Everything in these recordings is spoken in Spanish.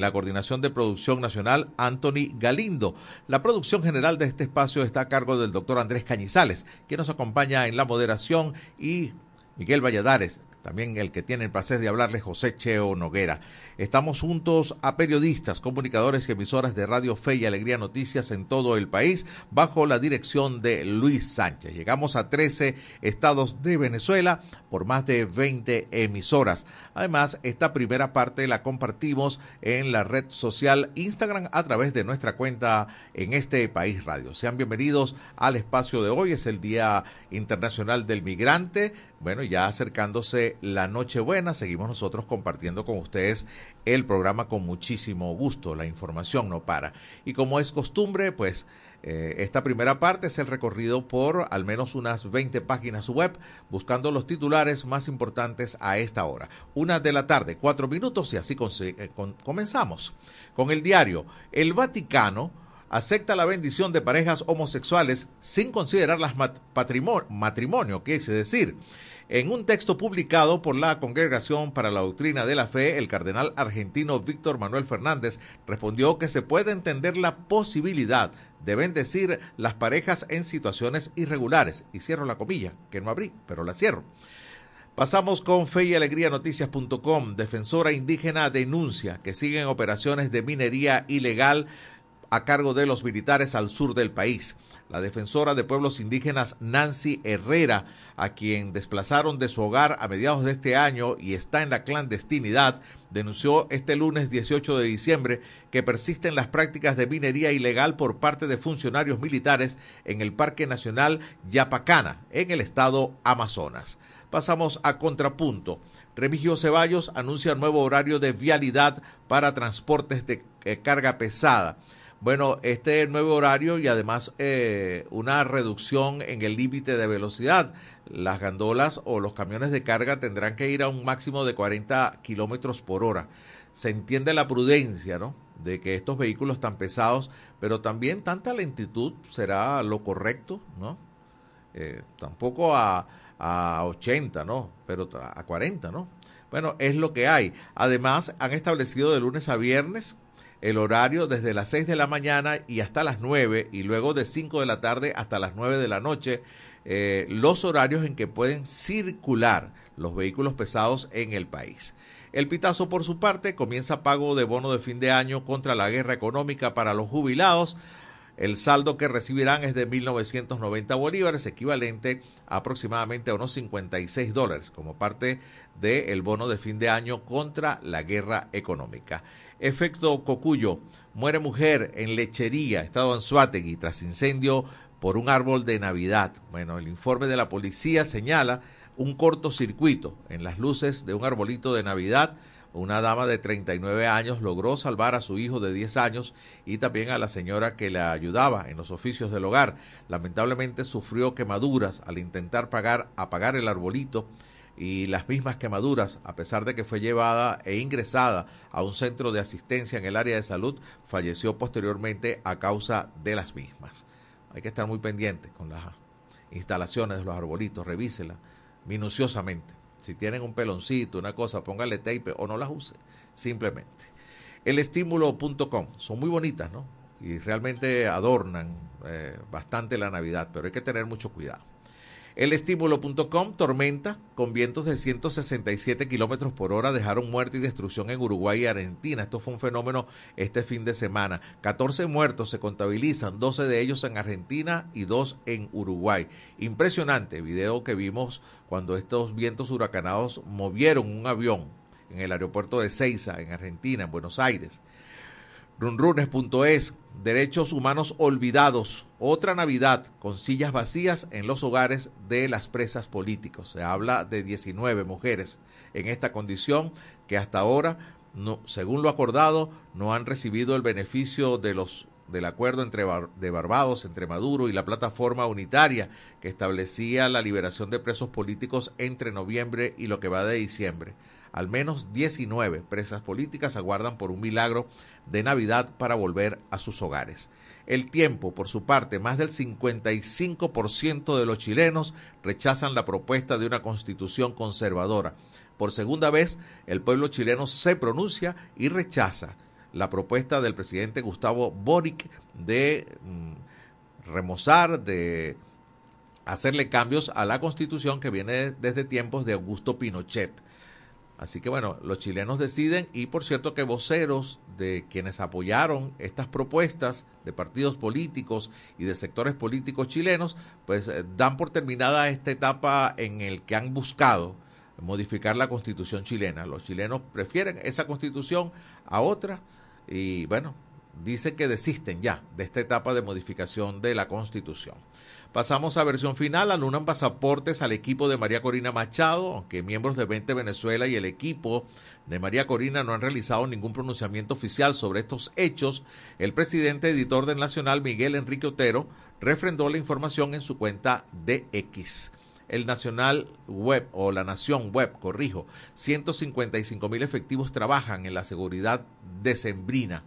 la coordinación de producción nacional Anthony Galindo. La producción general de este espacio está a cargo del doctor Andrés Cañizales, que nos acompaña en la moderación, y Miguel Valladares, también el que tiene el placer de hablarle, José Cheo Noguera. Estamos juntos a periodistas, comunicadores y emisoras de Radio Fe y Alegría Noticias en todo el país, bajo la dirección de Luis Sánchez. Llegamos a 13 estados de Venezuela por más de 20 emisoras. Además, esta primera parte la compartimos en la red social Instagram a través de nuestra cuenta en este país radio. Sean bienvenidos al espacio de hoy. Es el Día Internacional del Migrante. Bueno, ya acercándose la Nochebuena, seguimos nosotros compartiendo con ustedes el programa con muchísimo gusto. La información no para. Y como es costumbre, pues eh, esta primera parte es el recorrido por al menos unas 20 páginas web, buscando los titulares más importantes a esta hora. Una de la tarde, cuatro minutos, y así eh, comenzamos. Con el diario El Vaticano acepta la bendición de parejas homosexuales sin considerarlas matrimonio, que es decir, en un texto publicado por la Congregación para la Doctrina de la Fe, el cardenal argentino Víctor Manuel Fernández respondió que se puede entender la posibilidad de bendecir las parejas en situaciones irregulares. Y cierro la comilla, que no abrí, pero la cierro. Pasamos con fe y alegría noticias.com. Defensora indígena denuncia que siguen operaciones de minería ilegal a cargo de los militares al sur del país. La defensora de pueblos indígenas Nancy Herrera, a quien desplazaron de su hogar a mediados de este año y está en la clandestinidad, denunció este lunes 18 de diciembre que persisten las prácticas de minería ilegal por parte de funcionarios militares en el Parque Nacional Yapacana, en el estado Amazonas. Pasamos a contrapunto. Remigio Ceballos anuncia nuevo horario de vialidad para transportes de eh, carga pesada. Bueno, este nuevo horario y además eh, una reducción en el límite de velocidad. Las gandolas o los camiones de carga tendrán que ir a un máximo de 40 kilómetros por hora. Se entiende la prudencia, ¿no? De que estos vehículos tan pesados, pero también tanta lentitud será lo correcto, ¿no? Eh, tampoco a, a 80, ¿no? Pero a 40, ¿no? Bueno, es lo que hay. Además, han establecido de lunes a viernes el horario desde las 6 de la mañana y hasta las 9 y luego de 5 de la tarde hasta las 9 de la noche eh, los horarios en que pueden circular los vehículos pesados en el país. El Pitazo, por su parte, comienza pago de bono de fin de año contra la guerra económica para los jubilados. El saldo que recibirán es de 1.990 bolívares, equivalente aproximadamente a unos 56 dólares, como parte del bono de fin de año contra la guerra económica. Efecto Cocuyo. Muere mujer en lechería, estado Anzuategui, tras incendio por un árbol de Navidad. Bueno, el informe de la policía señala un cortocircuito en las luces de un arbolito de Navidad. Una dama de 39 años logró salvar a su hijo de 10 años y también a la señora que la ayudaba en los oficios del hogar. Lamentablemente sufrió quemaduras al intentar pagar, apagar el arbolito y las mismas quemaduras, a pesar de que fue llevada e ingresada a un centro de asistencia en el área de salud, falleció posteriormente a causa de las mismas. Hay que estar muy pendiente con las instalaciones de los arbolitos, revísela minuciosamente. Si tienen un peloncito, una cosa, póngale tape o no las use, simplemente. Elestímulo.com, son muy bonitas, ¿no? Y realmente adornan eh, bastante la Navidad, pero hay que tener mucho cuidado. Elestímulo.com, tormenta con vientos de 167 kilómetros por hora dejaron muerte y destrucción en Uruguay y Argentina. Esto fue un fenómeno este fin de semana. 14 muertos se contabilizan, 12 de ellos en Argentina y 2 en Uruguay. Impresionante video que vimos cuando estos vientos huracanados movieron un avión en el aeropuerto de Ceiza, en Argentina, en Buenos Aires. Runrunes.es, derechos humanos olvidados, otra Navidad con sillas vacías en los hogares de las presas políticos. Se habla de 19 mujeres en esta condición que hasta ahora, no, según lo acordado, no han recibido el beneficio de los del acuerdo entre de Barbados entre Maduro y la plataforma unitaria que establecía la liberación de presos políticos entre noviembre y lo que va de diciembre. Al menos 19 presas políticas aguardan por un milagro de Navidad para volver a sus hogares. El tiempo, por su parte, más del 55% de los chilenos rechazan la propuesta de una constitución conservadora. Por segunda vez, el pueblo chileno se pronuncia y rechaza la propuesta del presidente Gustavo Boric de mm, remozar, de hacerle cambios a la constitución que viene desde tiempos de Augusto Pinochet. Así que bueno, los chilenos deciden y por cierto que voceros de quienes apoyaron estas propuestas de partidos políticos y de sectores políticos chilenos, pues eh, dan por terminada esta etapa en el que han buscado modificar la constitución chilena. Los chilenos prefieren esa constitución a otra y bueno, dicen que desisten ya de esta etapa de modificación de la constitución. Pasamos a versión final, anulan pasaportes al equipo de María Corina Machado, aunque miembros de 20 Venezuela y el equipo de María Corina no han realizado ningún pronunciamiento oficial sobre estos hechos, el presidente editor del Nacional, Miguel Enrique Otero, refrendó la información en su cuenta de X. El Nacional Web o la Nación Web, corrijo, 155 mil efectivos trabajan en la seguridad decembrina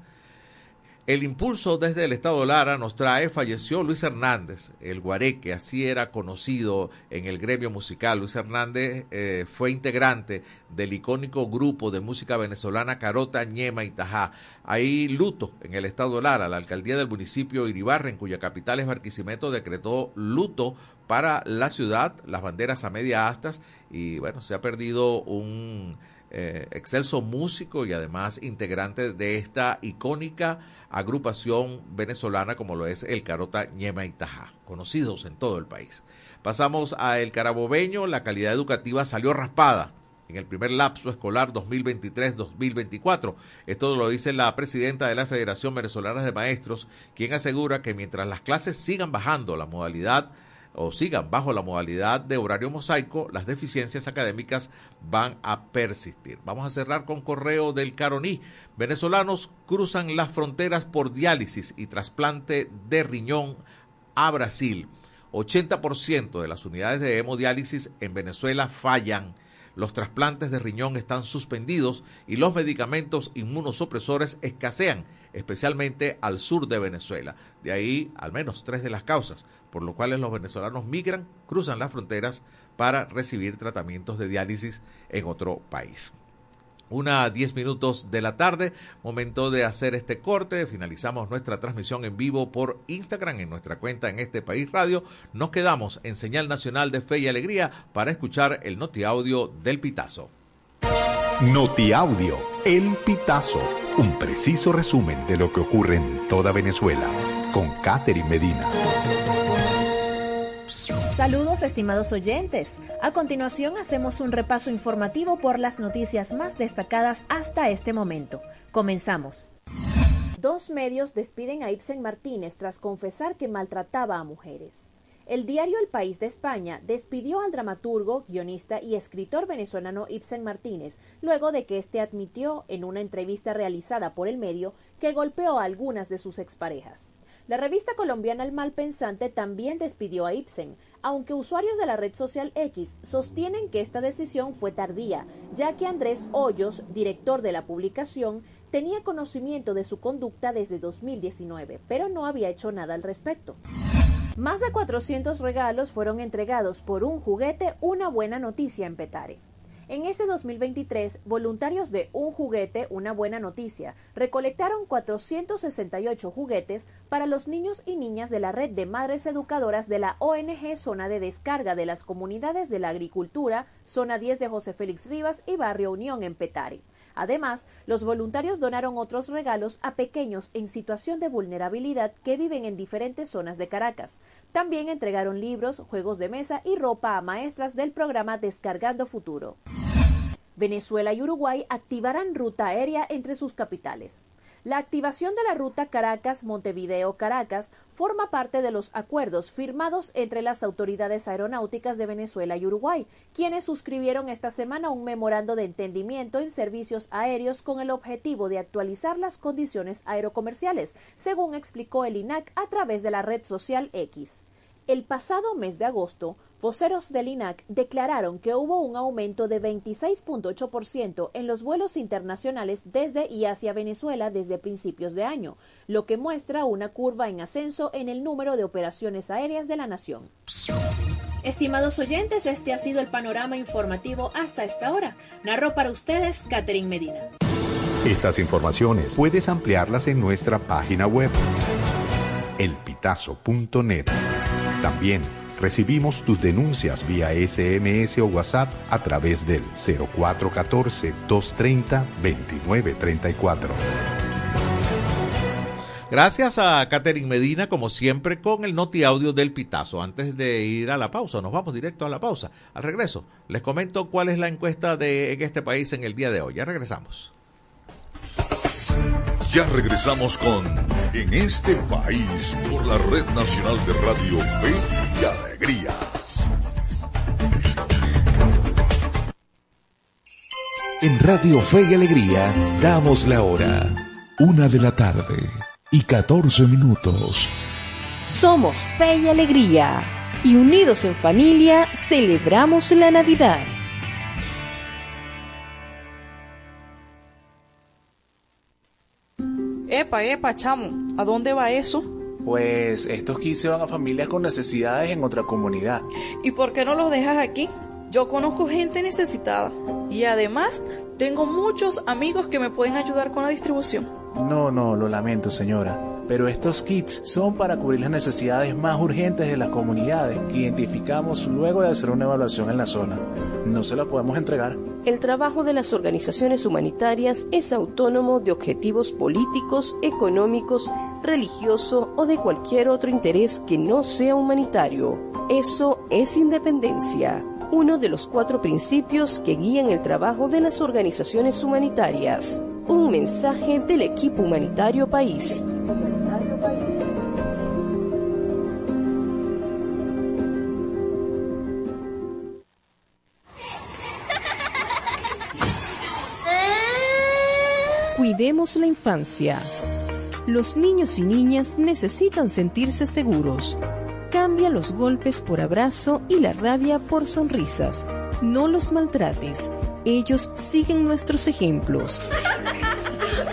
el impulso desde el Estado Lara nos trae, falleció Luis Hernández, el guareque, así era conocido en el gremio musical. Luis Hernández eh, fue integrante del icónico grupo de música venezolana Carota, Ñema y Tajá. Hay luto en el Estado Lara. La alcaldía del municipio Iribarra, en cuya capital es Barquisimeto, decretó luto para la ciudad, las banderas a media astas y bueno, se ha perdido un eh, excelso músico y además integrante de esta icónica agrupación venezolana como lo es el Carota Ñema y Tajá, conocidos en todo el país. Pasamos a El Carabobeño, la calidad educativa salió raspada en el primer lapso escolar 2023-2024. Esto lo dice la presidenta de la Federación Venezolana de Maestros, quien asegura que mientras las clases sigan bajando la modalidad o sigan bajo la modalidad de horario mosaico, las deficiencias académicas van a persistir. Vamos a cerrar con correo del Caroní. Venezolanos cruzan las fronteras por diálisis y trasplante de riñón a Brasil. 80% de las unidades de hemodiálisis en Venezuela fallan los trasplantes de riñón están suspendidos y los medicamentos inmunosupresores escasean, especialmente al sur de Venezuela. De ahí al menos tres de las causas, por lo cuales los venezolanos migran, cruzan las fronteras para recibir tratamientos de diálisis en otro país. Una a 10 minutos de la tarde, momento de hacer este corte. Finalizamos nuestra transmisión en vivo por Instagram en nuestra cuenta en este país radio. Nos quedamos en señal nacional de fe y alegría para escuchar el Noti Audio del Pitazo. Noti Audio, El Pitazo, un preciso resumen de lo que ocurre en toda Venezuela, con Catherine Medina. Saludos estimados oyentes. A continuación hacemos un repaso informativo por las noticias más destacadas hasta este momento. Comenzamos. Dos medios despiden a Ibsen Martínez tras confesar que maltrataba a mujeres. El diario El País de España despidió al dramaturgo, guionista y escritor venezolano Ibsen Martínez luego de que éste admitió en una entrevista realizada por el medio que golpeó a algunas de sus exparejas. La revista colombiana El Malpensante también despidió a Ibsen, aunque usuarios de la red social X sostienen que esta decisión fue tardía, ya que Andrés Hoyos, director de la publicación, tenía conocimiento de su conducta desde 2019, pero no había hecho nada al respecto. Más de 400 regalos fueron entregados por un juguete, una buena noticia en Petare. En ese 2023, voluntarios de Un Juguete, una buena noticia, recolectaron 468 juguetes para los niños y niñas de la red de madres educadoras de la ONG Zona de Descarga de las Comunidades de la Agricultura, Zona 10 de José Félix Rivas y Barrio Unión en Petare. Además, los voluntarios donaron otros regalos a pequeños en situación de vulnerabilidad que viven en diferentes zonas de Caracas. También entregaron libros, juegos de mesa y ropa a maestras del programa Descargando Futuro. Venezuela y Uruguay activarán ruta aérea entre sus capitales. La activación de la ruta Caracas-Montevideo-Caracas forma parte de los acuerdos firmados entre las autoridades aeronáuticas de Venezuela y Uruguay, quienes suscribieron esta semana un memorando de entendimiento en servicios aéreos con el objetivo de actualizar las condiciones aerocomerciales, según explicó el INAC a través de la red social X. El pasado mes de agosto, voceros del INAC declararon que hubo un aumento de 26.8% en los vuelos internacionales desde y hacia Venezuela desde principios de año, lo que muestra una curva en ascenso en el número de operaciones aéreas de la nación. Estimados oyentes, este ha sido el panorama informativo hasta esta hora. Narró para ustedes Catherine Medina. Estas informaciones puedes ampliarlas en nuestra página web elpitazo.net. También recibimos tus denuncias vía SMS o WhatsApp a través del 0414-230-2934. Gracias a Catherine Medina, como siempre, con el noti audio del Pitazo. Antes de ir a la pausa, nos vamos directo a la pausa. Al regreso, les comento cuál es la encuesta de en este país en el día de hoy. Ya regresamos. Ya regresamos con En este país por la Red Nacional de Radio Fe y Alegría. En Radio Fe y Alegría damos la hora. Una de la tarde y 14 minutos. Somos Fe y Alegría y unidos en familia celebramos la Navidad. Epa, epa, chamo, ¿a dónde va eso? Pues estos kits se van a familias con necesidades en otra comunidad. ¿Y por qué no los dejas aquí? Yo conozco gente necesitada y además tengo muchos amigos que me pueden ayudar con la distribución. No, no, lo lamento, señora pero estos kits son para cubrir las necesidades más urgentes de las comunidades que identificamos luego de hacer una evaluación en la zona. No se la podemos entregar. El trabajo de las organizaciones humanitarias es autónomo de objetivos políticos, económicos, religioso o de cualquier otro interés que no sea humanitario. Eso es independencia, uno de los cuatro principios que guían el trabajo de las organizaciones humanitarias. Mensaje del equipo humanitario país. Cuidemos la infancia. Los niños y niñas necesitan sentirse seguros. Cambia los golpes por abrazo y la rabia por sonrisas. No los maltrates. Ellos siguen nuestros ejemplos.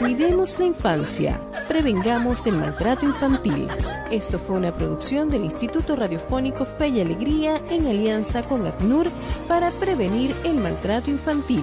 Cuidemos la infancia. Prevengamos el maltrato infantil. Esto fue una producción del Instituto Radiofónico Fe y Alegría en alianza con ACNUR para prevenir el maltrato infantil.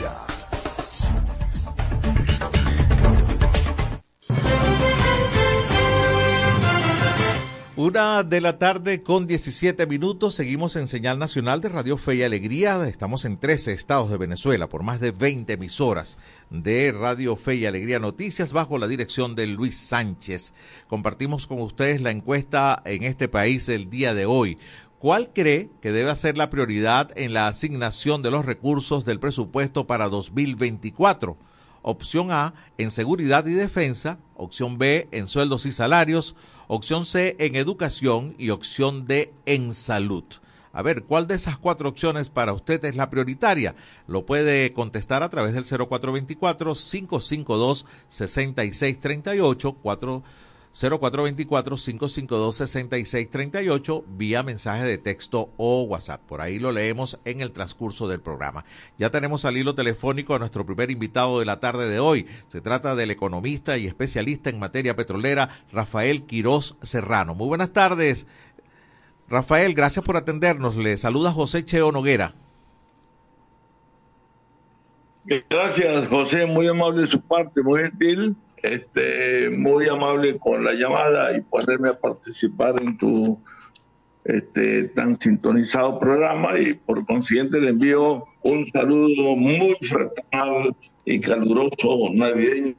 Una de la tarde con 17 minutos, seguimos en señal nacional de Radio Fe y Alegría. Estamos en 13 estados de Venezuela por más de 20 emisoras de Radio Fe y Alegría Noticias bajo la dirección de Luis Sánchez. Compartimos con ustedes la encuesta en este país el día de hoy. ¿Cuál cree que debe ser la prioridad en la asignación de los recursos del presupuesto para 2024? Opción A, en seguridad y defensa. Opción B, en sueldos y salarios. Opción C, en educación. Y opción D, en salud. A ver, ¿cuál de esas cuatro opciones para usted es la prioritaria? Lo puede contestar a través del 0424-552-6638, 4 0424-552-6638 vía mensaje de texto o WhatsApp. Por ahí lo leemos en el transcurso del programa. Ya tenemos al hilo telefónico a nuestro primer invitado de la tarde de hoy. Se trata del economista y especialista en materia petrolera Rafael Quirós Serrano. Muy buenas tardes. Rafael, gracias por atendernos. Le saluda José Cheo Noguera. Gracias, José. Muy amable de su parte, muy gentil este, muy amable con la llamada y ponerme a participar en tu este, tan sintonizado programa y por consiguiente le envío un saludo muy fraternal y caluroso navideño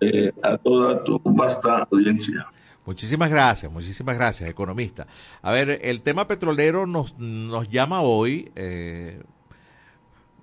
eh, a toda tu vasta audiencia. Muchísimas gracias, muchísimas gracias, economista. A ver, el tema petrolero nos, nos llama hoy. Eh,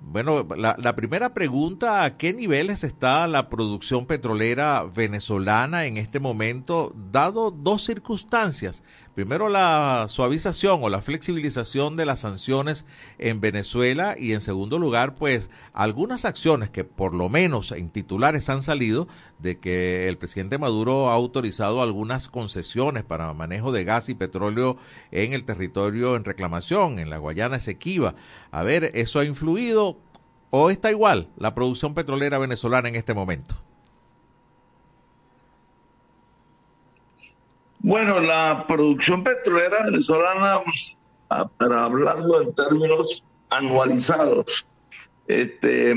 bueno, la, la, primera pregunta, ¿a qué niveles está la producción petrolera venezolana en este momento, dado dos circunstancias? Primero, la suavización o la flexibilización de las sanciones en Venezuela y en segundo lugar, pues algunas acciones que por lo menos en titulares han salido de que el presidente Maduro ha autorizado algunas concesiones para manejo de gas y petróleo en el territorio en reclamación, en la Guayana Esequiba. A ver, ¿eso ha influido o está igual la producción petrolera venezolana en este momento? Bueno, la producción petrolera venezolana, ah, para hablarlo en términos anualizados, este,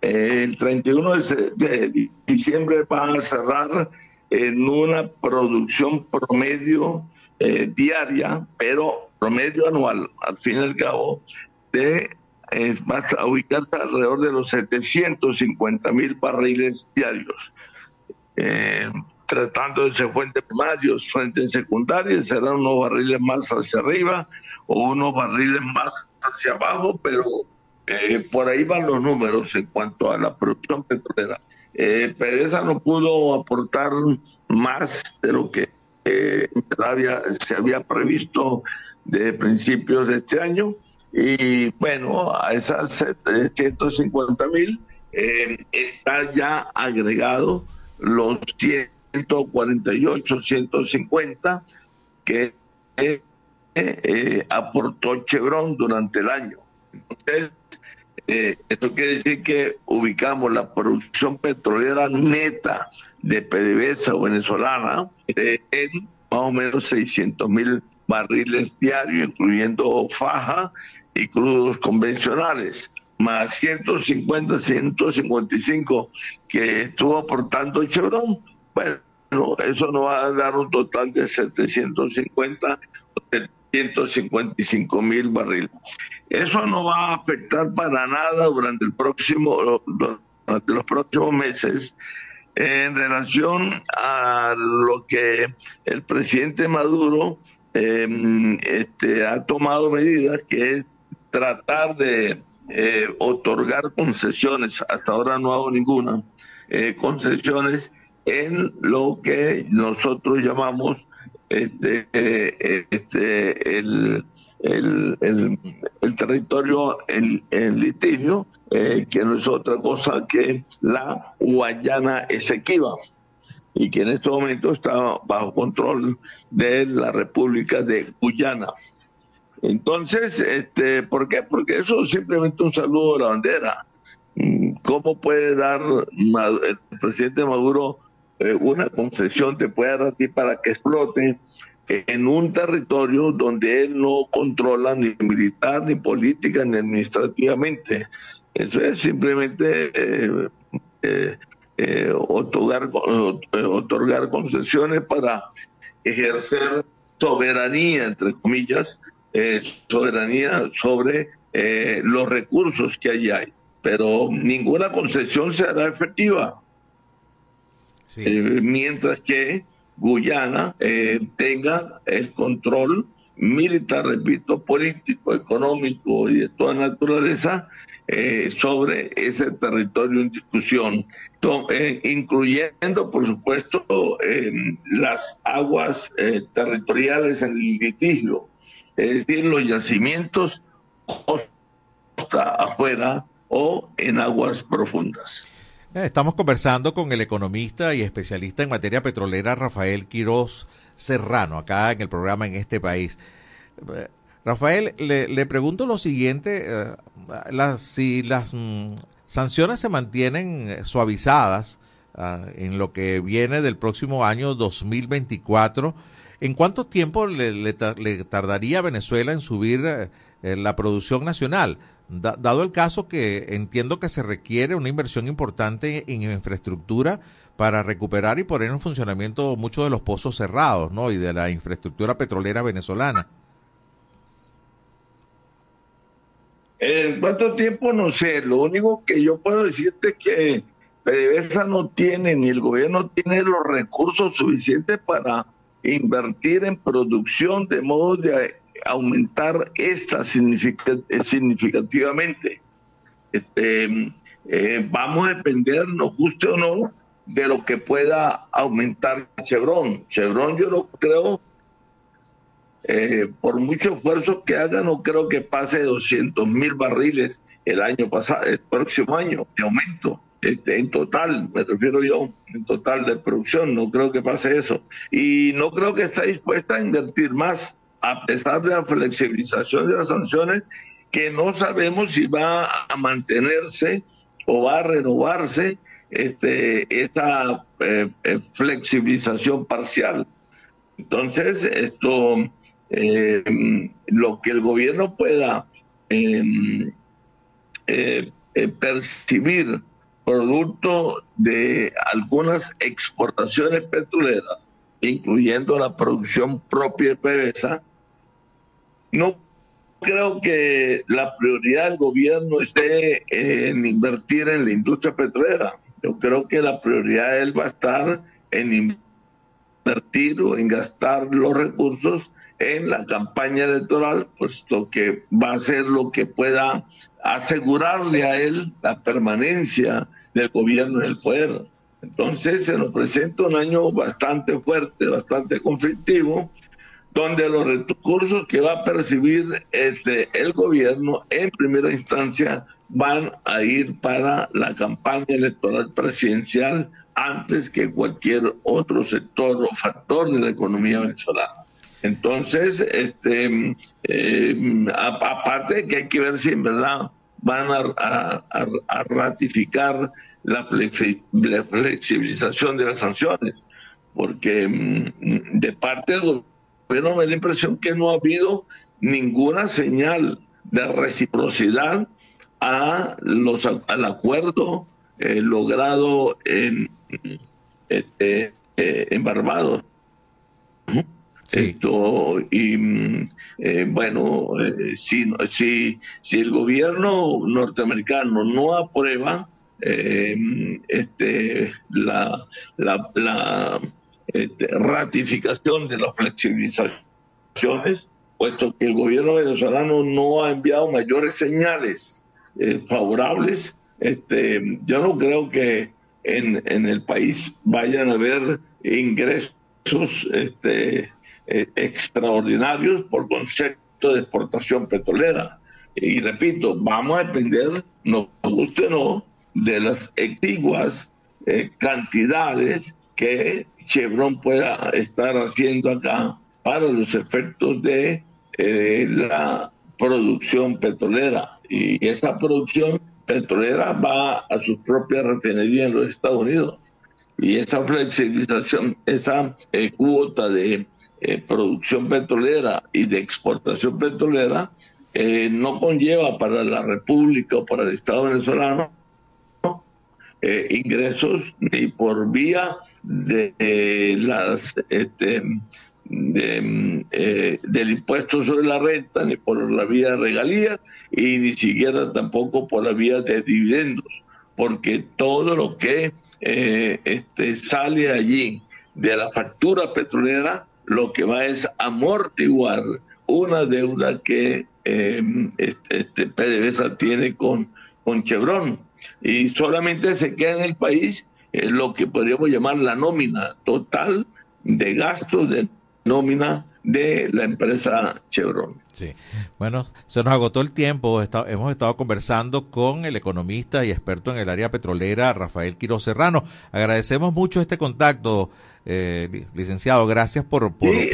el 31 de diciembre va a cerrar en una producción promedio eh, diaria, pero promedio anual, al fin y al cabo, de va a ubicarse alrededor de los 750 mil barriles diarios. Eh, tratando de ser fuentes primarios, fuentes secundarias, serán unos barriles más hacia arriba o unos barriles más hacia abajo, pero eh, por ahí van los números en cuanto a la producción petrolera. Eh, Pereza no pudo aportar más de lo que eh, se había previsto de principios de este año. Y bueno, a esas 150 mil eh, está ya agregado los 148, 150 que aportó Chevron durante el año. Entonces, eh, esto quiere decir que ubicamos la producción petrolera neta de PDVSA venezolana en más o menos 600 mil barriles diarios, incluyendo faja y crudos convencionales, más 150, 155 que estuvo aportando Chevron. Bueno, eso nos va a dar un total de 750 155 mil barriles. Eso no va a afectar para nada durante el próximo durante los próximos meses en relación a lo que el presidente Maduro em, este, ha tomado medidas, que es tratar de eh, otorgar concesiones, hasta ahora no hago ninguna, eh, concesiones en lo que nosotros llamamos este, este, el, el, el, territorio en, litigio, eh, que no es otra cosa que la Guayana Esequiba y que en este momento está bajo control de la República de Guyana. Entonces, este, ¿por qué? Porque eso es simplemente un saludo a la bandera. Mm, ¿Cómo puede dar el presidente Maduro eh, una concesión te puede dar a ti para que explote en un territorio donde él no controla ni militar, ni política, ni administrativamente. Eso es simplemente eh, eh, otorgar, otorgar concesiones para ejercer soberanía, entre comillas, soberanía sobre los recursos que allí hay. Pero ninguna concesión será efectiva eh, mientras que Guyana eh, tenga el control militar, repito, político, económico y de toda naturaleza eh, sobre ese territorio en discusión, incluyendo, por supuesto, las aguas territoriales en el litigio, es decir, los yacimientos costa afuera o en aguas profundas. Eh, estamos conversando con el economista y especialista en materia petrolera Rafael Quiroz Serrano, acá en el programa en este país. Eh, Rafael, le, pregunto lo siguiente, eh, si las mm, sanciones se mantienen suavizadas ah, en lo que viene del próximo año 2024, ¿en cuánto tiempo le, tardaría a Venezuela en subir la producción nacional? Dado el caso que entiendo que se requiere una inversión importante en infraestructura para recuperar y poner en funcionamiento muchos de los pozos cerrados, ¿no? Y de la infraestructura petrolera venezolana. ¿En cuánto tiempo? No sé. Lo único que yo puedo decirte es que PDVSA no tiene, ni el gobierno tiene los recursos suficientes para invertir en producción de modo de aumentar esta significativamente. Este, eh, vamos a depender, nos guste o no, de lo que pueda aumentar Chevron. Chevron yo no creo, eh, por mucho esfuerzo que haga, no creo que pase 200 mil barriles el año pasado, el próximo año de aumento. Este, en total, me refiero yo, en total de producción, no creo que pase eso. Y no creo que esté dispuesta a invertir más, a pesar de la flexibilización de las sanciones, que no sabemos si va a mantenerse o va a renovarse este, esta eh, eh, flexibilización parcial. Entonces, esto, eh, lo que el gobierno pueda em, percibir producto de algunas exportaciones petroleras, incluyendo la producción propia de PDVSA, no creo que la prioridad del gobierno esté en invertir en la industria petrolera. Yo creo que la prioridad de él va a estar en invertir o en gastar los recursos en la campaña electoral, puesto que va a ser lo que pueda asegurarle a él la permanencia del gobierno en el poder. Entonces se nos presenta un año bastante fuerte, bastante conflictivo, donde los recursos que va a percibir este, el gobierno en primera instancia van a ir para la campaña electoral presidencial antes que cualquier otro sector o factor de la economía venezolana. Entonces, este, eh, aparte de que hay que ver si en verdad van a, ratificar la, flexibilización de las sanciones, porque mm, de parte del gobierno me da la impresión que no ha habido ninguna señal de reciprocidad a los, al acuerdo eh, logrado en, este, eh, en Barbados. Esto, y mm, eh, bueno, si, si, si el gobierno norteamericano no aprueba este, la, la, la este, ratificación de las flexibilizaciones, puesto que el gobierno venezolano no ha enviado mayores señales eh, favorables, este, yo no creo que en, el país vayan a haber ingresos este, eh, extraordinarios por concepto de exportación petrolera. Y repito, vamos a depender, no guste o no, de las exiguas eh, cantidades que Chevron pueda estar haciendo acá para los efectos de la producción petrolera y esa producción petrolera va a sus propias refinerías en los Estados Unidos. Y esa flexibilización, esa eh, cuota de eh, producción petrolera y de exportación petrolera eh, no conlleva para la República o para el Estado venezolano ingresos ni por vía de las este, de, del impuesto sobre la renta, ni por la vía de regalías, y ni siquiera tampoco por la vía de dividendos, porque todo lo que eh, este, sale allí de la factura petrolera, lo que va es amortiguar una deuda que eh, este, este PDVSA tiene con, con Chevron. Y solamente se queda en el país eh, lo que podríamos llamar la nómina total de gastos de nómina de la empresa Chevron. Sí, bueno, se nos agotó el tiempo. hemos estado conversando con el economista y experto en el área petrolera, Rafael Quiroz Serrano. Agradecemos mucho este contacto, eh, licenciado. Gracias por... sí,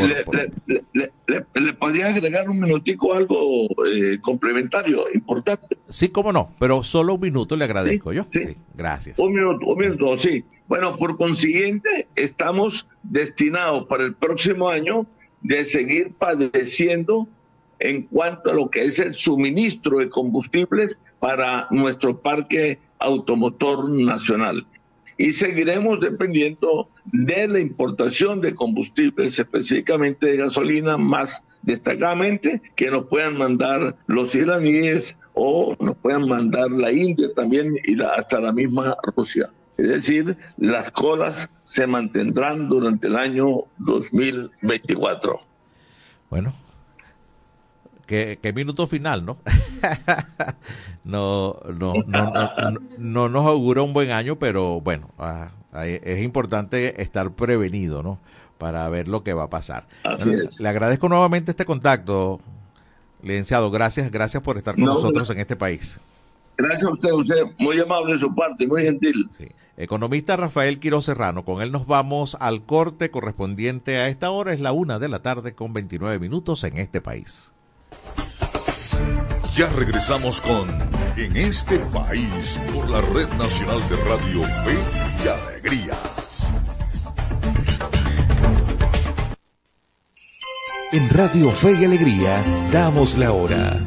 le, podría agregar un minutico algo eh, complementario, importante. Sí, cómo no, pero solo un minuto le agradezco yo. Sí, gracias. Un minuto, un minuto, sí. Bueno, por consiguiente, estamos destinados para el próximo año de seguir padeciendo en cuanto a lo que es el suministro de combustibles para nuestro parque automotor nacional. Y seguiremos dependiendo de la importación de combustibles, específicamente de gasolina, más destacadamente que nos puedan mandar los iraníes o nos puedan mandar la India también y hasta la misma Rusia. Es decir, las colas se mantendrán durante el año 2024. Bueno, qué, minuto final, ¿no? no, no, no, nos auguró un buen año, pero bueno, ah, es importante estar prevenido, ¿no? Para ver lo que va a pasar. Así es. Le agradezco nuevamente este contacto, licenciado. Gracias, gracias por estar con nosotros en este país. Gracias a usted, usted muy amable de su parte, muy gentil. Sí. Economista Rafael Quiroz Serrano, con él nos vamos al corte correspondiente a esta hora, es la una de la tarde con 29 minutos en este país. Ya regresamos con En este país por la Red Nacional de Radio Fe y Alegría. En Radio Fe y Alegría damos la hora.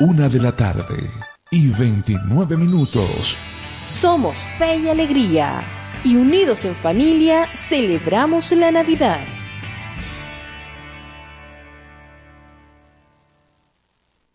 Una de la tarde y 29 minutos. Somos Fe y Alegría y unidos en familia celebramos la Navidad.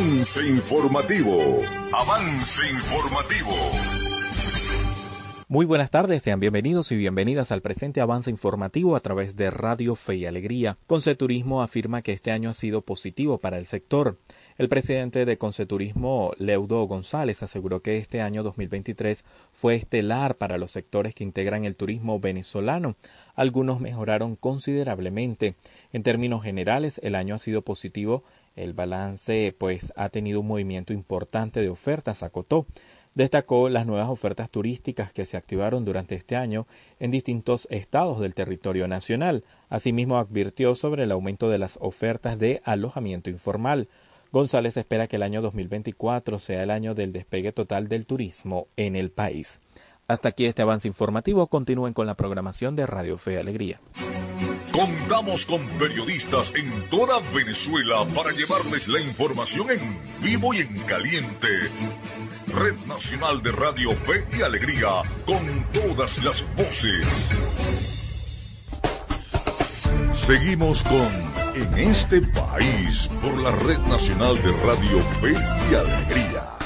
Avance informativo. Avance informativo. Muy buenas tardes, sean bienvenidos y bienvenidas al presente avance informativo a través de Radio Fe y Alegría. Conceturismo afirma que este año ha sido positivo para el sector. El presidente de Conceturismo, Leudo González, aseguró que este año 2023 fue estelar para los sectores que integran el turismo venezolano. Algunos mejoraron considerablemente. En términos generales, el año ha sido positivo el balance pues ha tenido un movimiento importante de ofertas, acotó. Destacó las nuevas ofertas turísticas que se activaron durante este año en distintos estados del territorio nacional. Asimismo, advirtió sobre el aumento de las ofertas de alojamiento informal. González espera que el año 2024 sea el año del despegue total del turismo en el país. Hasta aquí este avance informativo. Continúen con la programación de Radio Fe Alegría. Contamos con periodistas en toda Venezuela para llevarles la información en vivo y en caliente. Red Nacional de Radio Fe y Alegría, con todas las voces. Seguimos con En este país por la Red Nacional de Radio Fe y Alegría.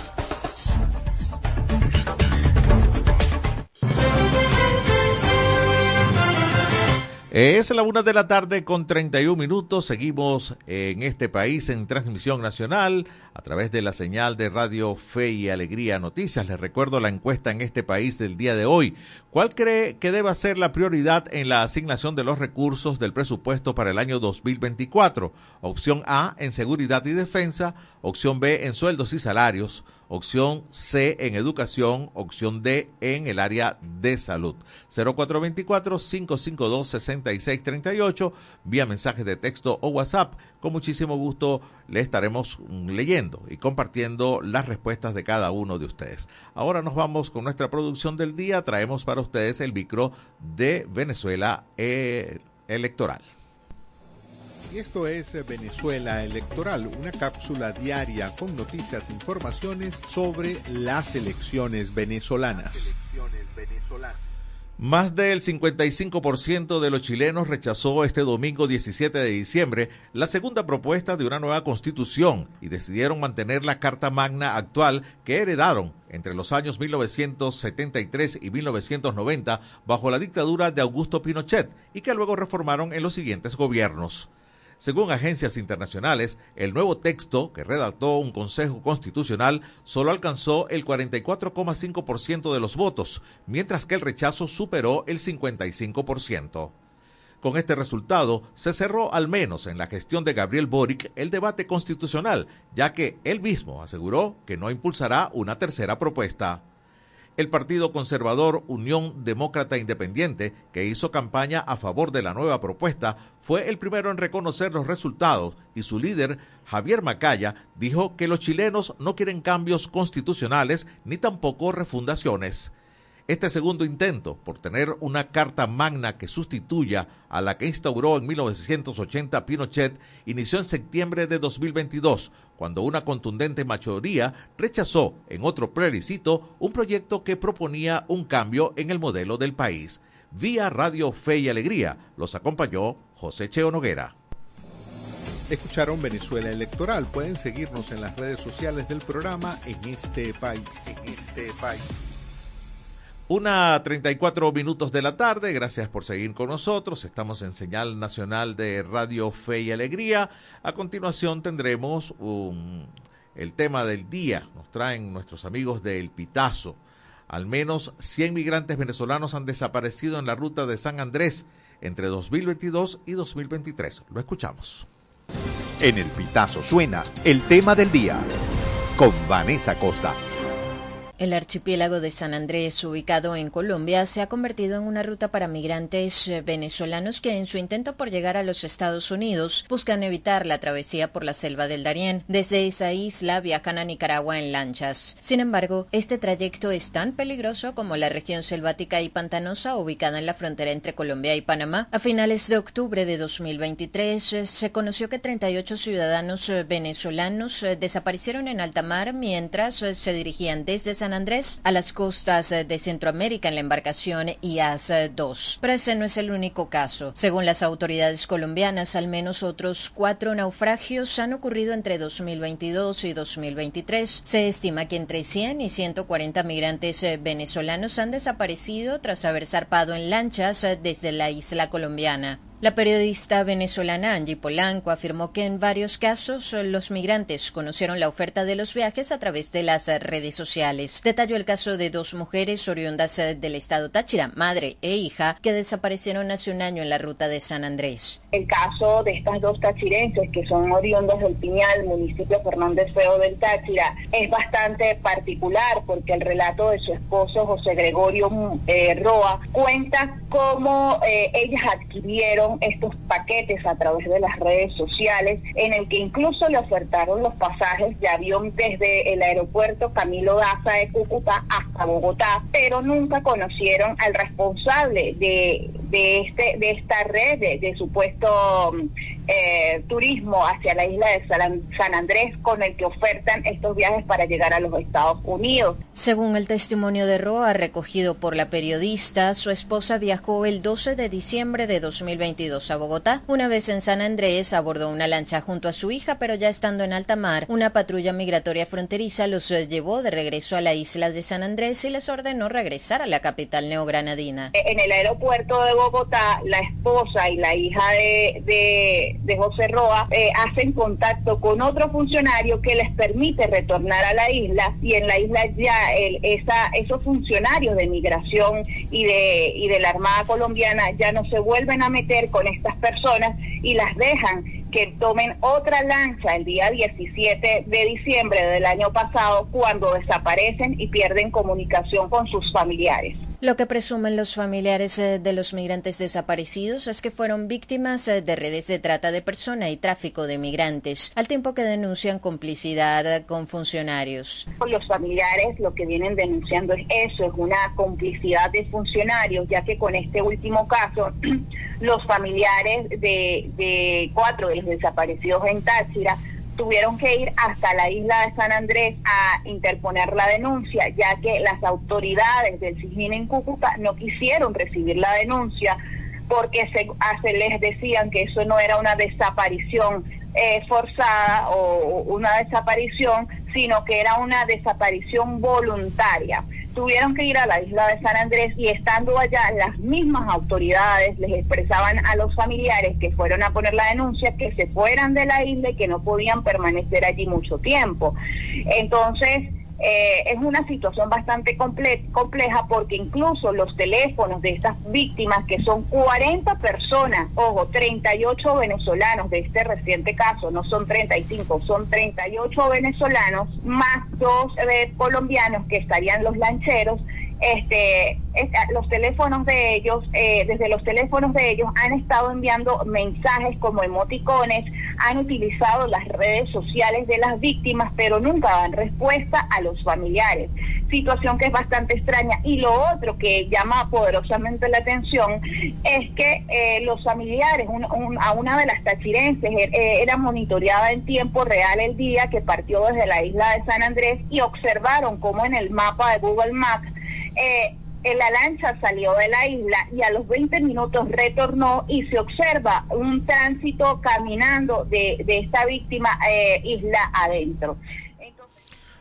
Es la una de la tarde con 31 minutos. Seguimos en este país en transmisión nacional a través de la señal de Radio Fe y Alegría Noticias. Les recuerdo la encuesta en este país del día de hoy. ¿Cuál cree que debe ser la prioridad en la asignación de los recursos del presupuesto para el año 2024? Opción A en seguridad y defensa, opción B en sueldos y salarios, opción C en educación, opción D en el área de salud. 0424-552-6638, vía mensaje de texto o WhatsApp. Con muchísimo gusto le estaremos leyendo y compartiendo las respuestas de cada uno de ustedes. Ahora nos vamos con nuestra producción del día. Traemos para ustedes el micro de Venezuela eh, Electoral. Y esto es Venezuela Electoral, una cápsula diaria con noticias e informaciones sobre las elecciones venezolanas. Más del 55% de los chilenos rechazó este domingo 17 de diciembre la segunda propuesta de una nueva constitución y decidieron mantener la Carta Magna actual que heredaron entre los años 1973 y 1990 bajo la dictadura de Augusto Pinochet y que luego reformaron en los siguientes gobiernos. Según agencias internacionales, el nuevo texto que redactó un Consejo Constitucional solo alcanzó el 44,5% de los votos, mientras que el rechazo superó el 55%. Con este resultado, se cerró al menos en la gestión de Gabriel Boric el debate constitucional, ya que él mismo aseguró que no impulsará una tercera propuesta. El Partido Conservador Unión Demócrata Independiente, que hizo campaña a favor de la nueva propuesta, fue el primero en reconocer los resultados y su líder, Javier Macaya, dijo que los chilenos no quieren cambios constitucionales ni tampoco refundaciones. Este segundo intento, por tener una carta magna que sustituya a la que instauró en 1980 Pinochet, inició en septiembre de 2022, cuando una contundente mayoría rechazó en otro plebiscito un proyecto que proponía un cambio en el modelo del país. Vía Radio Fe y Alegría los acompañó José Cheo Noguera. Escucharon Venezuela Electoral. Pueden seguirnos en las redes sociales del programa en este país. En este país. Una 34 minutos de la tarde, gracias por seguir con nosotros. Estamos en señal nacional de Radio Fe y Alegría. A continuación tendremos un, el tema del día. Nos traen nuestros amigos de El Pitazo. Al menos 100 migrantes venezolanos han desaparecido en la ruta de San Andrés entre 2022 y 2023. Lo escuchamos. En El Pitazo suena el tema del día con Vanessa Costa. El archipiélago de San Andrés, ubicado en Colombia, se ha convertido en una ruta para migrantes eh, venezolanos que en su intento por llegar a los Estados Unidos buscan evitar la travesía por la selva del Darién. Desde esa isla viajan a Nicaragua en lanchas. Sin embargo, este trayecto es tan peligroso como la región selvática y pantanosa ubicada en la frontera entre Colombia y Panamá. A finales de octubre de 2023 eh, se conoció que 38 ciudadanos eh, venezolanos desaparecieron en alta mar mientras se dirigían desde San Andrés a las costas eh, de Centroamérica en la embarcación IAS-2. Pero ese no es el único caso. Según las autoridades colombianas, al menos otros cuatro naufragios han ocurrido entre 2022 y 2023. Se estima que entre 100 y 140 migrantes eh, venezolanos han desaparecido tras haber zarpado en lanchas eh, desde la isla colombiana. La periodista venezolana Angie Polanco afirmó que en varios casos los migrantes conocieron la oferta de los viajes a través de las redes sociales. Detalló el caso de dos mujeres oriundas del estado Táchira, madre e hija, que desaparecieron hace un año en la ruta de San Andrés. El caso de estas dos tachirenses que son oriundas del Piñal, municipio Fernández Feo del Táchira, es bastante particular porque el relato de su esposo José Gregorio eh, Roa cuenta cómo eh, ellas adquirieron estos paquetes a través de las redes sociales, en el que incluso le ofertaron los pasajes de avión desde el aeropuerto Camilo Daza de Cúcuta hasta Bogotá, pero nunca conocieron al responsable de, de, este, de esta red de, supuesto eh, turismo hacia la isla de San Andrés con el que ofertan estos viajes para llegar a los Estados Unidos. Según el testimonio de Roa recogido por la periodista, su esposa viajó el 12 de diciembre de 2022 a Bogotá. Una vez en San Andrés abordó una lancha junto a su hija, pero ya estando en alta mar, una patrulla migratoria fronteriza los eh, llevó de regreso a la isla de San Andrés y les ordenó regresar a la capital neogranadina. En el aeropuerto de Bogotá, la esposa y la hija de, de, José Roa eh, hacen contacto con otro funcionario que les permite retornar a la isla y en la isla ya el, esa, esos funcionarios de migración y de, y de la Armada colombiana ya no se vuelven a meter con estas personas y las dejan que tomen otra lancha el día 17 de diciembre del año pasado cuando desaparecen y pierden comunicación con sus familiares. Lo que presumen los familiares eh, de los migrantes desaparecidos es que fueron víctimas eh, de redes de trata de persona y tráfico de migrantes, al tiempo que denuncian complicidad con funcionarios. Los familiares lo que vienen denunciando es eso, es una complicidad de funcionarios, ya que con este último caso, los familiares de, de cuatro de los desaparecidos en Táchira tuvieron que ir hasta la isla de San Andrés a interponer la denuncia, ya que las autoridades del SIGIN en Cúcuta no quisieron recibir la denuncia porque se, les decían que eso no era una desaparición eh, forzada o una desaparición, sino que era una desaparición voluntaria tuvieron que ir a la isla de San Andrés y estando allá las mismas autoridades les expresaban a los familiares que fueron a poner la denuncia que se fueran de la isla y que no podían permanecer allí mucho tiempo. Entonces, eh, es una situación bastante compleja porque incluso los teléfonos de estas víctimas, que son 40 personas, ojo, 38 venezolanos de este reciente caso, no son 35, son 38 venezolanos, más dos eh, colombianos que estarían los lancheros, este, los teléfonos de ellos, eh, desde los teléfonos de ellos han estado enviando mensajes como emoticones, han utilizado las redes sociales de las víctimas, pero nunca dan respuesta a los familiares. situación que es bastante extraña. Y lo otro que llama poderosamente la atención es que eh, los familiares, a una de las tachirenses, eh, era monitoreada en tiempo real el día que partió desde la isla de San Andrés y observaron cómo en el mapa de Google Maps eh, la lancha salió de la isla y a los 20 minutos retornó y se observa un tránsito caminando de, esta víctima eh, isla adentro.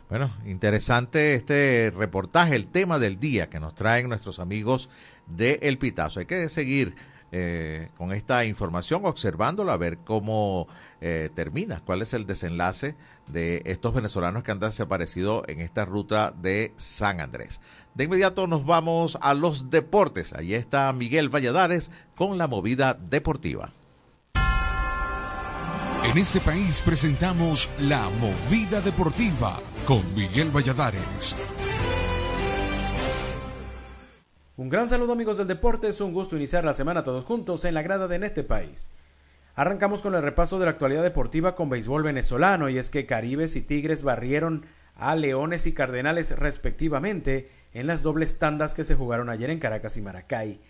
bueno, interesante este reportaje, el tema del día que nos traen nuestros amigos de El Pitazo. Hay que seguir eh, con esta información, observándola, a ver cómo eh, termina, cuál es el desenlace de estos venezolanos que han desaparecido en esta ruta de San Andrés. De inmediato nos vamos a los deportes. Ahí está Miguel Valladares con la movida deportiva. En este país presentamos la movida deportiva con Miguel Valladares. Un gran saludo amigos del deporte, es un gusto iniciar la semana todos juntos en la grada de este país. Arrancamos con el repaso de la actualidad deportiva con béisbol venezolano y es que Caribes y Tigres barrieron a Leones y Cardenales respectivamente en las dobles tandas que se jugaron ayer en Caracas y Maracay.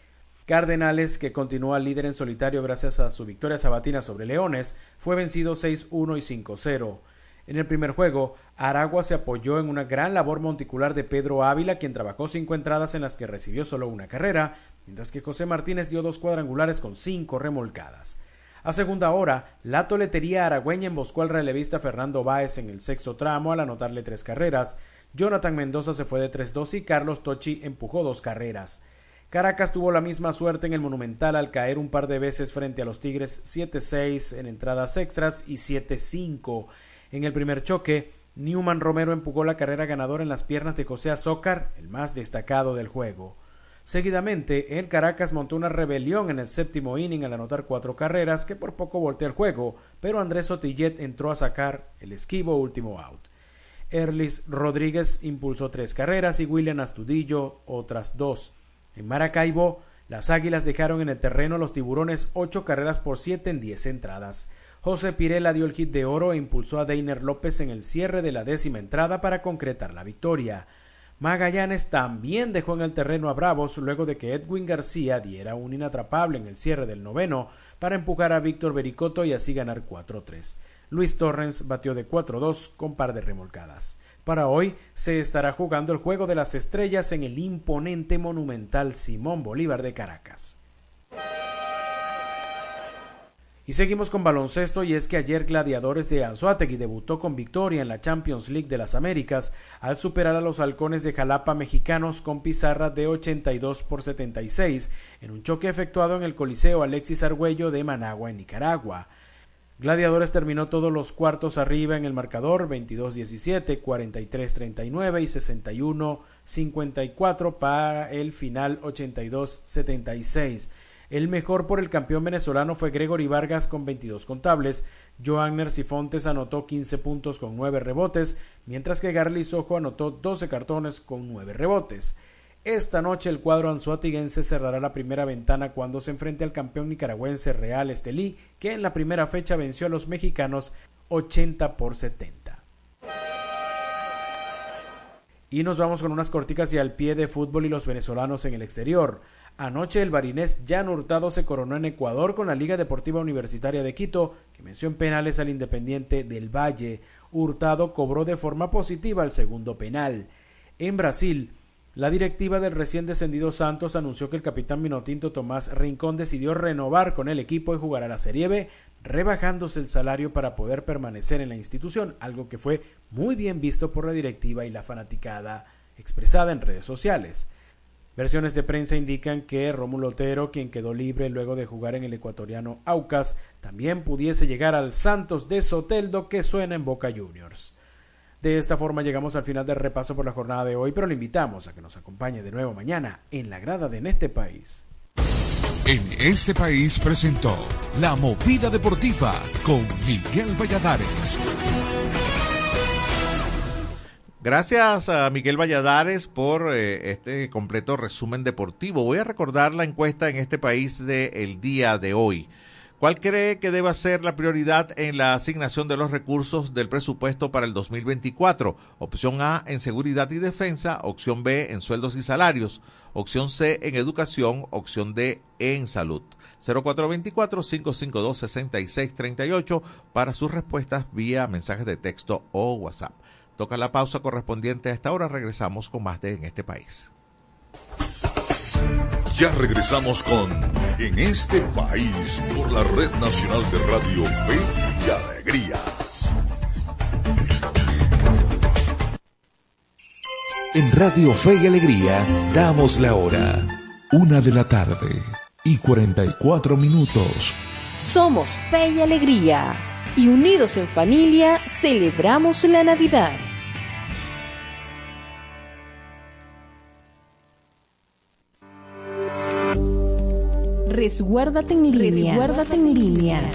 Cardenales, que continúa líder en solitario gracias a su victoria sabatina sobre Leones, fue vencido 6-1 y 5-0. En el primer juego, Aragua se apoyó en una gran labor monticular de Pedro Ávila, quien trabajó cinco entradas en las que recibió solo una carrera, mientras que José Martínez dio dos cuadrangulares con cinco remolcadas. A segunda hora, la toletería aragüeña emboscó al relevista Fernando Báez en el sexto tramo al anotarle tres carreras, Jonathan Mendoza se fue de 3-2 y Carlos Tochi empujó dos carreras. Caracas tuvo la misma suerte en el Monumental al caer un par de veces frente a los Tigres 7-6 en entradas extras y 7-5. En el primer choque, Newman Romero empujó la carrera ganadora en las piernas de José Azócar, el más destacado del juego. Seguidamente, el Caracas montó una rebelión en el séptimo inning al anotar cuatro carreras que por poco volteó el juego, pero Andrés Sotillet entró a sacar el esquivo último out. Erlis Rodríguez impulsó tres carreras y William Astudillo otras dos. En Maracaibo, las Águilas dejaron en el terreno a los tiburones ocho carreras por siete en diez entradas. José Pirela dio el hit de oro e impulsó a Deiner López en el cierre de la décima entrada para concretar la victoria. Magallanes también dejó en el terreno a Bravos luego de que Edwin García diera un inatrapable en el cierre del noveno para empujar a Víctor Bericoto y así ganar 4-3. Luis Torrens batió de 4-2 con par de remolcadas. Para hoy se estará jugando el Juego de las Estrellas en el imponente monumental Simón Bolívar de Caracas. Y seguimos con baloncesto y es que ayer Gladiadores de Anzuategui debutó con victoria en la Champions League de las Américas al superar a los halcones de Jalapa mexicanos con pizarra de 82 por 76 en un choque efectuado en el Coliseo Alexis Argüello de Managua en Nicaragua. Gladiadores terminó todos los cuartos arriba en el marcador 22-17, 43-39 y 61-54 para el final 82-76. El mejor por el campeón venezolano fue Gregory Vargas con 22 contables, Joanner Sifontes anotó 15 puntos con 9 rebotes, mientras que Garly Sojo anotó 12 cartones con 9 rebotes. Esta noche el cuadro anzuatiguense cerrará la primera ventana cuando se enfrente al campeón nicaragüense Real Estelí, que en la primera fecha venció a los mexicanos 80 por 70. Y nos vamos con unas corticas y al pie de fútbol y los venezolanos en el exterior. Anoche el barinés Jan Hurtado se coronó en Ecuador con la Liga Deportiva Universitaria de Quito, que venció en penales al Independiente del Valle. Hurtado cobró de forma positiva el segundo penal. En Brasil, la directiva del recién descendido Santos anunció que el capitán minotinto Tomás Rincón decidió renovar con el equipo y jugar a la Serie B, rebajándose el salario para poder permanecer en la institución, algo que fue muy bien visto por la directiva y la fanaticada expresada en redes sociales. Versiones de prensa indican que Rómulo Otero, quien quedó libre luego de jugar en el ecuatoriano Aucas, también pudiese llegar al Santos de Soteldo que suena en Boca Juniors. De esta forma llegamos al final del repaso por la jornada de hoy, pero le invitamos a que nos acompañe de nuevo mañana en la grada de En este país. En este país presentó La Movida Deportiva con Miguel Valladares. Gracias a Miguel Valladares por eh, este completo resumen deportivo. Voy a recordar la encuesta en este país del día de hoy. ¿Cuál cree que debe ser la prioridad en la asignación de los recursos del presupuesto para el 2024? Opción A en seguridad y defensa, opción B en sueldos y salarios, opción C en educación, opción D en salud. 0424-552-6638 para sus respuestas vía mensajes de texto o WhatsApp. Toca la pausa correspondiente a esta hora. Regresamos con más de En este país. Ya regresamos con En este país por la Red Nacional de Radio Fe y Alegría. En Radio Fe y Alegría damos la hora. Una de la tarde y 44 minutos. Somos Fe y Alegría y unidos en familia celebramos la Navidad. Resguárdate en línea. Resguárdate en línea.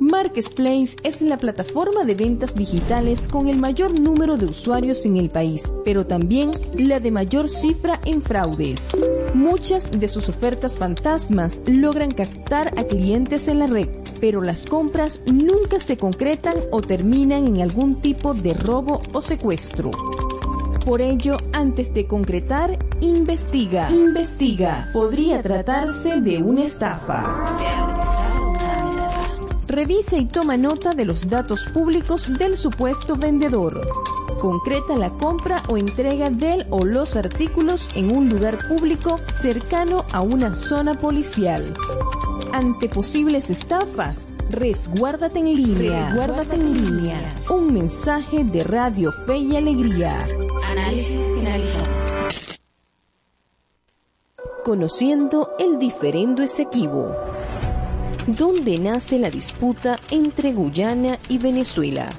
Marketplace es la plataforma de ventas digitales con el mayor número de usuarios en el país, pero también la de mayor cifra en fraudes. Muchas de sus ofertas fantasmas logran captar a clientes en la red, pero las compras nunca se concretan o terminan en algún tipo de robo o secuestro. Por ello, antes de concretar, investiga. Investiga. Podría tratarse de una estafa. Revisa y toma nota de los datos públicos del supuesto vendedor. Concreta la compra o entrega del o los artículos en un lugar público cercano a una zona policial. Ante posibles estafas, resguárdate en línea. Resguárdate en línea. Un mensaje de Radio Fe y Alegría. Análisis finalizado. Conociendo el diferendo Esequibo ¿Dónde nace la disputa entre Guyana y Venezuela.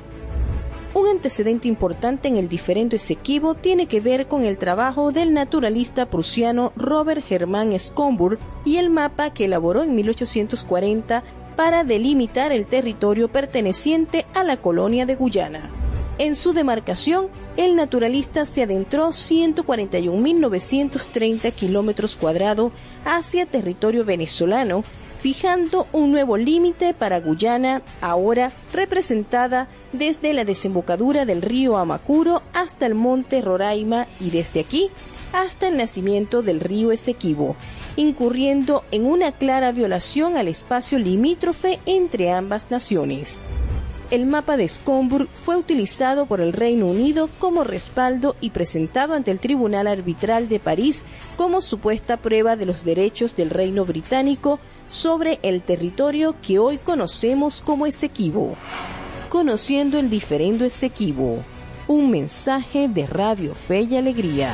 Un antecedente importante en el diferendo Esequibo tiene que ver con el trabajo del naturalista prusiano Robert Germán Schomburg y el mapa que elaboró en 1840 para delimitar el territorio perteneciente a la colonia de Guyana. En su demarcación, el naturalista se adentró 141.930 kilómetros cuadrados hacia territorio venezolano fijando un nuevo límite para Guyana, ahora representada desde la desembocadura del río Amacuro hasta el monte Roraima y desde aquí hasta el nacimiento del río Esequibo, incurriendo en una clara violación al espacio limítrofe entre ambas naciones. El mapa de Scomburg fue utilizado por el Reino Unido como respaldo y presentado ante el Tribunal Arbitral de París como supuesta prueba de los derechos del Reino Británico sobre el territorio que hoy conocemos como Esequibo. Conociendo el diferendo Esequibo, un mensaje de Radio Fe y Alegría.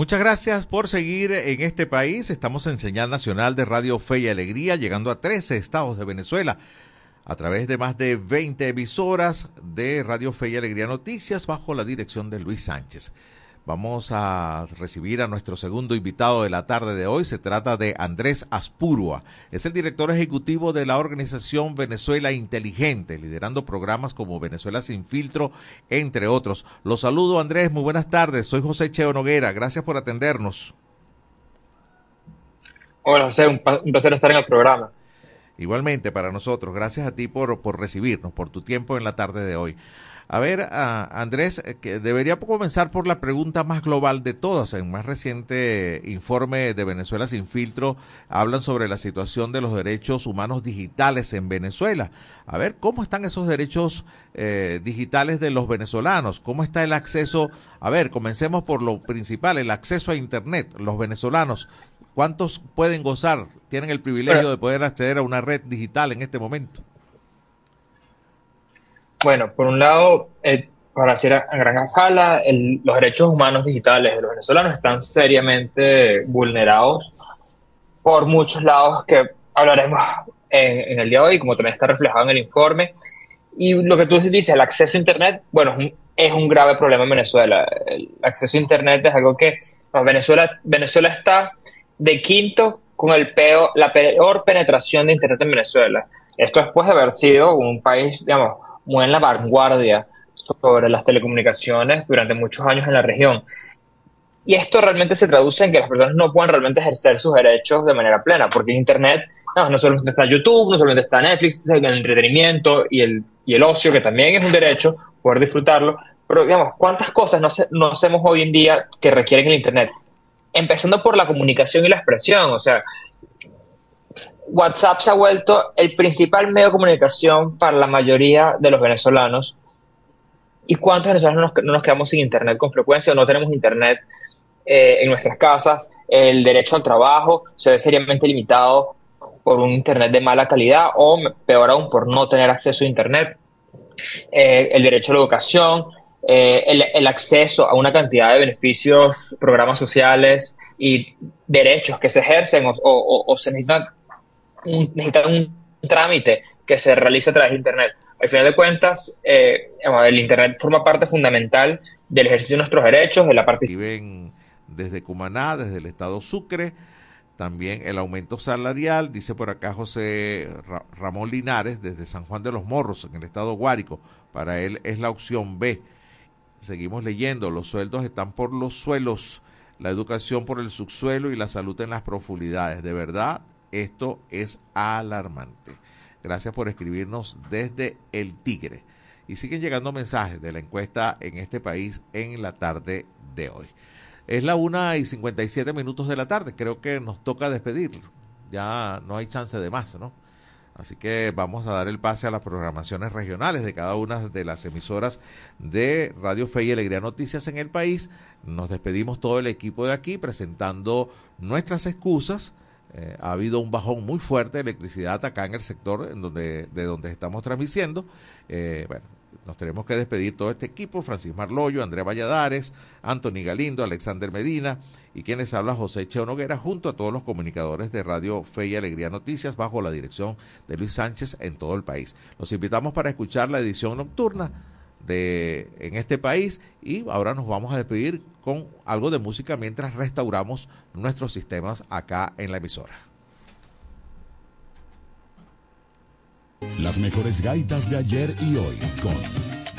Muchas gracias por seguir en este país. Estamos en señal nacional de Radio Fe y Alegría, llegando a 13 estados de Venezuela a través de más de 20 emisoras de Radio Fe y Alegría Noticias bajo la dirección de Luis Sánchez. Vamos a recibir a nuestro segundo invitado de la tarde de hoy. Se trata de Andrés Aspurua. Es el director ejecutivo de la organización Venezuela Inteligente, liderando programas como Venezuela Sin Filtro, entre otros. Los saludo, Andrés. Muy buenas tardes. Soy José Cheo Noguera. Gracias por atendernos. Hola, José. Un, placer estar en el programa. Igualmente para nosotros. Gracias a ti por, por recibirnos, por tu tiempo en la tarde de hoy. A ver, Andrés, eh, que debería comenzar por la pregunta más global de todas. En más reciente informe de Venezuela sin filtro hablan sobre la situación de los derechos humanos digitales en Venezuela. A ver, ¿cómo están esos derechos eh, digitales de los venezolanos? ¿Cómo está el acceso? A ver, comencemos por lo principal, el acceso a Internet. Los venezolanos, ¿cuántos pueden gozar, tienen el privilegio de poder acceder a una red digital en este momento? Bueno, por un lado, eh, para decir a gran escala, los derechos humanos digitales de los venezolanos están seriamente vulnerados por muchos lados que hablaremos en, el día de hoy, como también está reflejado en el informe. Y lo que tú dices, el acceso a Internet, bueno, es un, grave problema en Venezuela. El acceso a Internet es algo que Venezuela, Venezuela está de quinto con el peor, la peor penetración de Internet en Venezuela. Esto después de haber sido un país, digamos, muy en la vanguardia sobre las telecomunicaciones durante muchos años en la región. Y esto realmente se traduce en que las personas no puedan realmente ejercer sus derechos de manera plena, porque en Internet no, no solamente está YouTube, no solamente está Netflix, el entretenimiento y el, y el ocio, que también es un derecho, poder disfrutarlo. Pero, digamos, ¿cuántas cosas no, no hacemos hoy en día que requieren el Internet? Empezando por la comunicación y la expresión, o sea, WhatsApp se ha vuelto el principal medio de comunicación para la mayoría de los venezolanos. ¿Y cuántos venezolanos no nos quedamos sin Internet con frecuencia o no tenemos Internet eh, en nuestras casas? El derecho al trabajo se ve seriamente limitado por un Internet de mala calidad o, peor aún, por no tener acceso a Internet. Eh, el derecho a la educación, eh, el, acceso a una cantidad de beneficios, programas sociales y derechos que se ejercen o, se necesitan un, un trámite que se realiza a través de Internet. Al final de cuentas, eh, el Internet forma parte fundamental del ejercicio de nuestros derechos, de la parte... Desde Cumaná, desde el estado Sucre, también el aumento salarial, dice por acá José Ramón Linares, desde San Juan de los Morros, en el estado Guárico. Para él es la opción B. Seguimos leyendo, los sueldos están por los suelos, la educación por el subsuelo y la salud en las profundidades. De verdad, esto es alarmante. Gracias por escribirnos desde El Tigre. Y siguen llegando mensajes de la encuesta en este país en la tarde de hoy. Es la una y 57 minutos de la tarde. Creo que nos toca despedirlo. Ya no hay chance de más, ¿no? Así que vamos a dar el pase a las programaciones regionales de cada una de las emisoras de Radio Fe y Alegría Noticias en el país. Nos despedimos todo el equipo de aquí presentando nuestras excusas. Eh, ha habido un bajón muy fuerte de electricidad acá en el sector en donde, de donde estamos transmitiendo. Eh, bueno, nos tenemos que despedir todo este equipo, Francis Marloyo, Andrea Valladares, Anthony Galindo, Alexander Medina y quienes habla José Cheo Noguera, junto a todos los comunicadores de Radio Fe y Alegría Noticias, bajo la dirección de Luis Sánchez en todo el país. Los invitamos para escuchar la edición nocturna de en este país y ahora nos vamos a despedir con algo de música mientras restauramos nuestros sistemas acá en la emisora. Las mejores gaitas de ayer y hoy con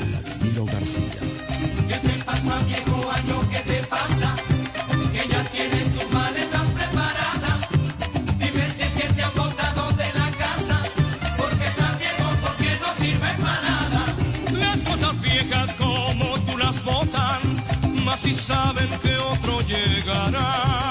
Vladimiro García. ¿Qué te pasa, viejo año? Si saben que otro llegará.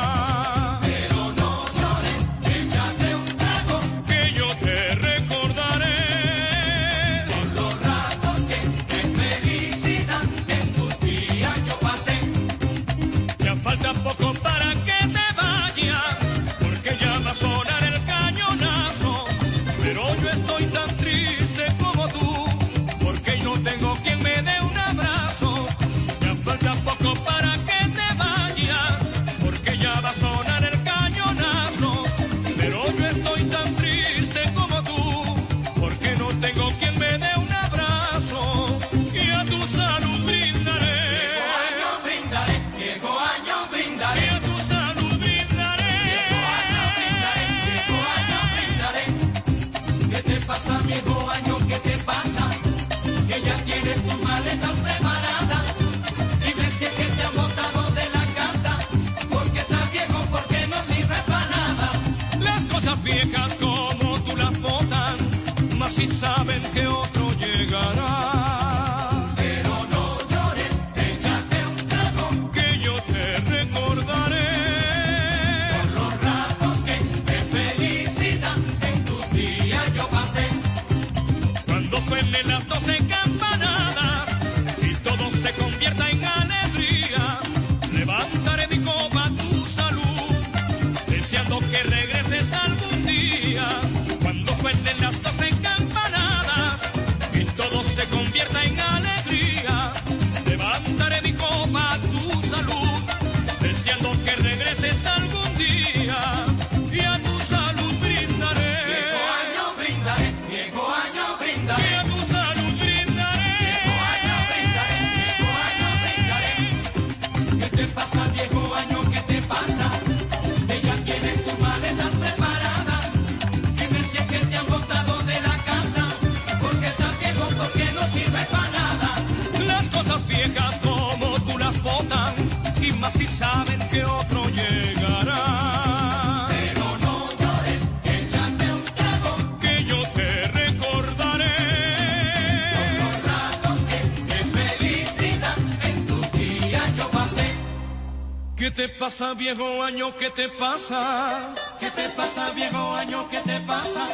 ¿Qué te pasa, viejo año? ¿Qué te pasa? ¿Qué te pasa, viejo año? ¿Qué te pasa?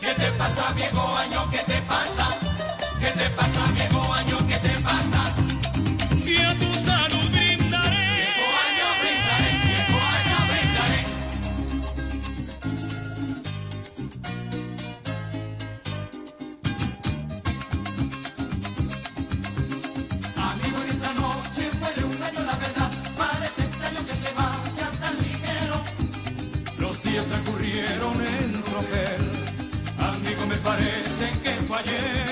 ¿Qué te pasa, viejo año? ¿Qué te pasa? ¿Qué te pasa, viejo Dieu.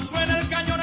Suena el cañón.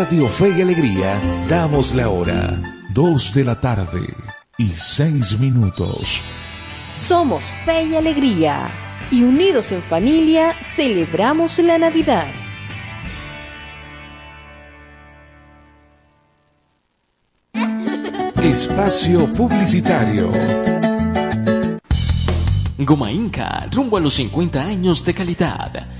Radio Fe y Alegría damos la hora, dos de la tarde y seis minutos. Somos Fe y Alegría y unidos en familia celebramos la Navidad. Espacio Publicitario. Goma Inca, rumbo a los 50 años de calidad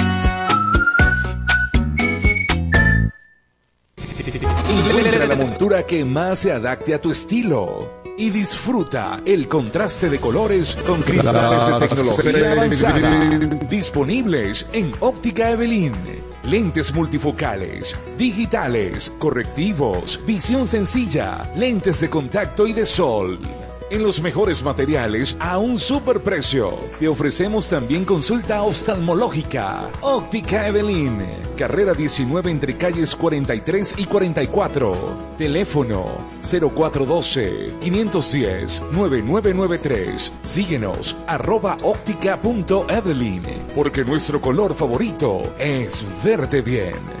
Encuentra la montura que más se adapte a tu estilo. Y disfruta el contraste de colores con cristales de tecnología avanzada. Disponibles en Óptica Evelyn. Lentes multifocales, digitales, correctivos, visión sencilla, lentes de contacto y de sol. En los mejores materiales a un superprecio. Te ofrecemos también consulta oftalmológica. Óptica Evelyn. Carrera 19 entre calles 43 y 44. Teléfono 0412-510-9993. Síguenos arroba óptica.evelyn. Porque nuestro color favorito es verte bien.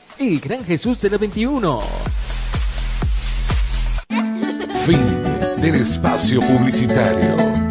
El Gran Jesús de la 21. Fin del espacio publicitario.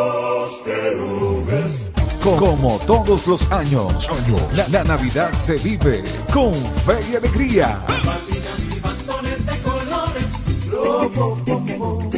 Como todos los años, la, la Navidad se vive con fe y alegría. Bambinas y bastones de colores, lobo, lobo.